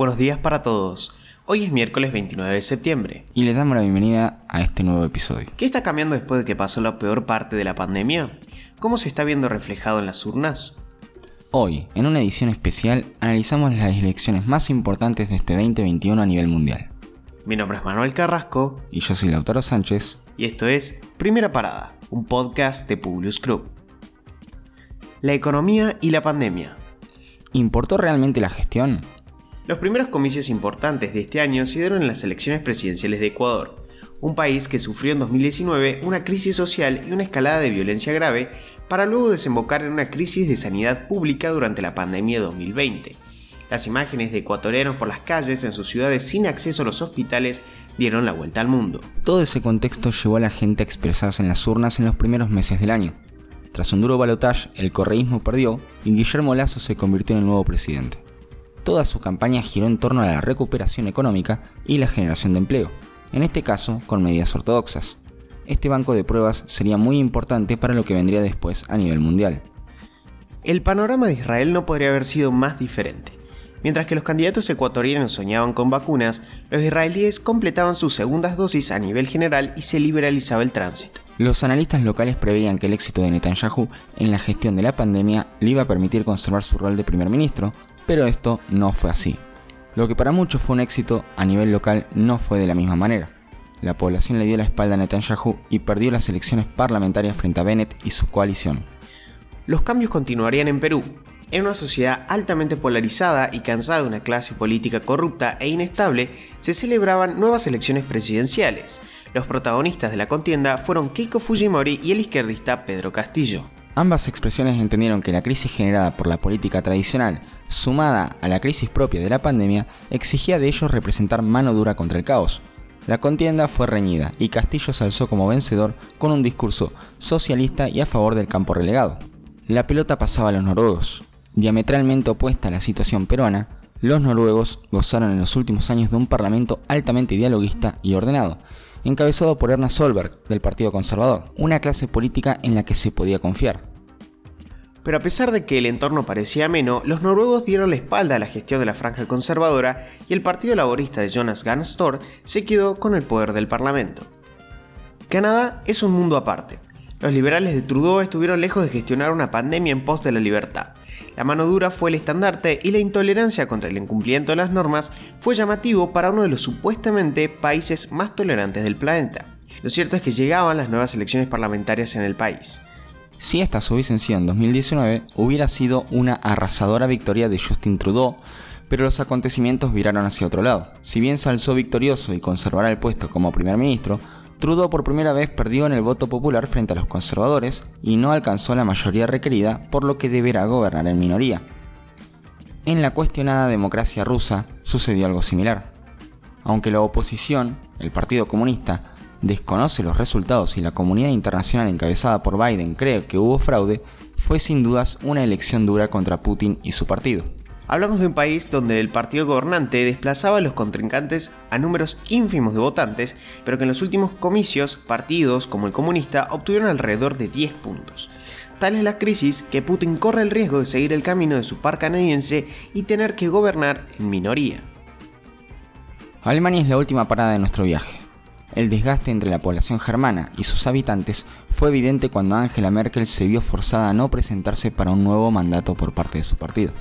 Buenos días para todos. Hoy es miércoles 29 de septiembre. Y les damos la bienvenida a este nuevo episodio. ¿Qué está cambiando después de que pasó la peor parte de la pandemia? ¿Cómo se está viendo reflejado en las urnas? Hoy, en una edición especial, analizamos las elecciones más importantes de este 2021 a nivel mundial. Mi nombre es Manuel Carrasco. Y yo soy Lautaro Sánchez. Y esto es Primera Parada, un podcast de Publius Group. La economía y la pandemia. ¿Importó realmente la gestión? Los primeros comicios importantes de este año se dieron en las elecciones presidenciales de Ecuador, un país que sufrió en 2019 una crisis social y una escalada de violencia grave para luego desembocar en una crisis de sanidad pública durante la pandemia de 2020. Las imágenes de ecuatorianos por las calles en sus ciudades sin acceso a los hospitales dieron la vuelta al mundo. Todo ese contexto llevó a la gente a expresarse en las urnas en los primeros meses del año. Tras un duro balotaje, el correísmo perdió y Guillermo Lazo se convirtió en el nuevo presidente. Toda su campaña giró en torno a la recuperación económica y la generación de empleo, en este caso con medidas ortodoxas. Este banco de pruebas sería muy importante para lo que vendría después a nivel mundial. El panorama de Israel no podría haber sido más diferente. Mientras que los candidatos ecuatorianos soñaban con vacunas, los israelíes completaban sus segundas dosis a nivel general y se liberalizaba el tránsito. Los analistas locales preveían que el éxito de Netanyahu en la gestión de la pandemia le iba a permitir conservar su rol de primer ministro, pero esto no fue así. Lo que para muchos fue un éxito a nivel local no fue de la misma manera. La población le dio la espalda a Netanyahu y perdió las elecciones parlamentarias frente a Bennett y su coalición. Los cambios continuarían en Perú, en una sociedad altamente polarizada y cansada de una clase política corrupta e inestable, se celebraban nuevas elecciones presidenciales. Los protagonistas de la contienda fueron Keiko Fujimori y el izquierdista Pedro Castillo. Ambas expresiones entendieron que la crisis generada por la política tradicional, sumada a la crisis propia de la pandemia, exigía de ellos representar mano dura contra el caos. La contienda fue reñida y Castillo se alzó como vencedor con un discurso socialista y a favor del campo relegado. La pelota pasaba a los noruegos, Diametralmente opuesta a la situación peruana, los noruegos gozaron en los últimos años de un parlamento altamente dialoguista y ordenado, encabezado por Erna Solberg, del Partido Conservador, una clase política en la que se podía confiar. Pero a pesar de que el entorno parecía ameno, los noruegos dieron la espalda a la gestión de la franja conservadora y el Partido Laborista de Jonas Gahr se quedó con el poder del Parlamento. Canadá es un mundo aparte. Los liberales de Trudeau estuvieron lejos de gestionar una pandemia en pos de la libertad. La mano dura fue el estandarte y la intolerancia contra el incumplimiento de las normas fue llamativo para uno de los supuestamente países más tolerantes del planeta. Lo cierto es que llegaban las nuevas elecciones parlamentarias en el país. Si estas hubiesen sido en 2019, hubiera sido una arrasadora victoria de Justin Trudeau, pero los acontecimientos viraron hacia otro lado. Si bien se alzó victorioso y conservará el puesto como primer ministro, Trudeau por primera vez perdió en el voto popular frente a los conservadores y no alcanzó la mayoría requerida, por lo que deberá gobernar en minoría. En la cuestionada democracia rusa sucedió algo similar. Aunque la oposición, el Partido Comunista, desconoce los resultados y la comunidad internacional encabezada por Biden cree que hubo fraude, fue sin dudas una elección dura contra Putin y su partido. Hablamos de un país donde el partido gobernante desplazaba a los contrincantes a números ínfimos de votantes, pero que en los últimos comicios, partidos como el comunista obtuvieron alrededor de 10 puntos. Tal es la crisis que Putin corre el riesgo de seguir el camino de su par canadiense y tener que gobernar en minoría. Alemania es la última parada de nuestro viaje. El desgaste entre la población germana y sus habitantes fue evidente cuando Angela Merkel se vio forzada a no presentarse para un nuevo mandato por parte de su partido.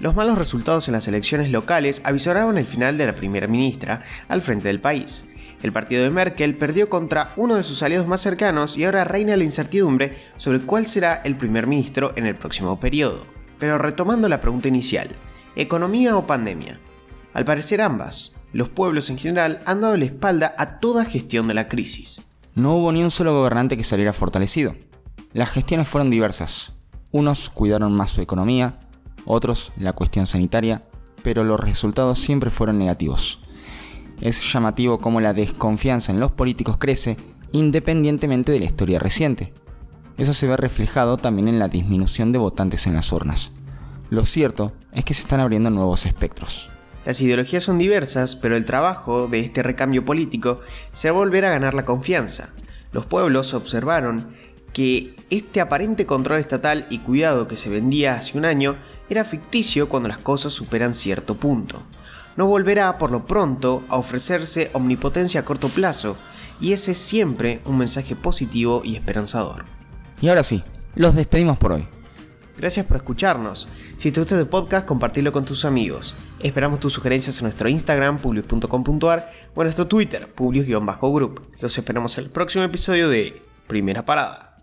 Los malos resultados en las elecciones locales avisoraron el final de la primera ministra al frente del país. El partido de Merkel perdió contra uno de sus aliados más cercanos y ahora reina la incertidumbre sobre cuál será el primer ministro en el próximo periodo. Pero retomando la pregunta inicial, ¿economía o pandemia? Al parecer ambas. Los pueblos en general han dado la espalda a toda gestión de la crisis. No hubo ni un solo gobernante que saliera fortalecido. Las gestiones fueron diversas. Unos cuidaron más su economía, otros la cuestión sanitaria, pero los resultados siempre fueron negativos. Es llamativo cómo la desconfianza en los políticos crece independientemente de la historia reciente. Eso se ve reflejado también en la disminución de votantes en las urnas. Lo cierto es que se están abriendo nuevos espectros. Las ideologías son diversas, pero el trabajo de este recambio político será volver a ganar la confianza. Los pueblos observaron que este aparente control estatal y cuidado que se vendía hace un año era ficticio cuando las cosas superan cierto punto. no volverá por lo pronto a ofrecerse omnipotencia a corto plazo, y ese es siempre un mensaje positivo y esperanzador. Y ahora sí, los despedimos por hoy. Gracias por escucharnos. Si te gusta el podcast, compartilo con tus amigos. Esperamos tus sugerencias en nuestro Instagram, publius.com.ar o en nuestro Twitter, publius-group. Los esperamos en el próximo episodio de Primera Parada.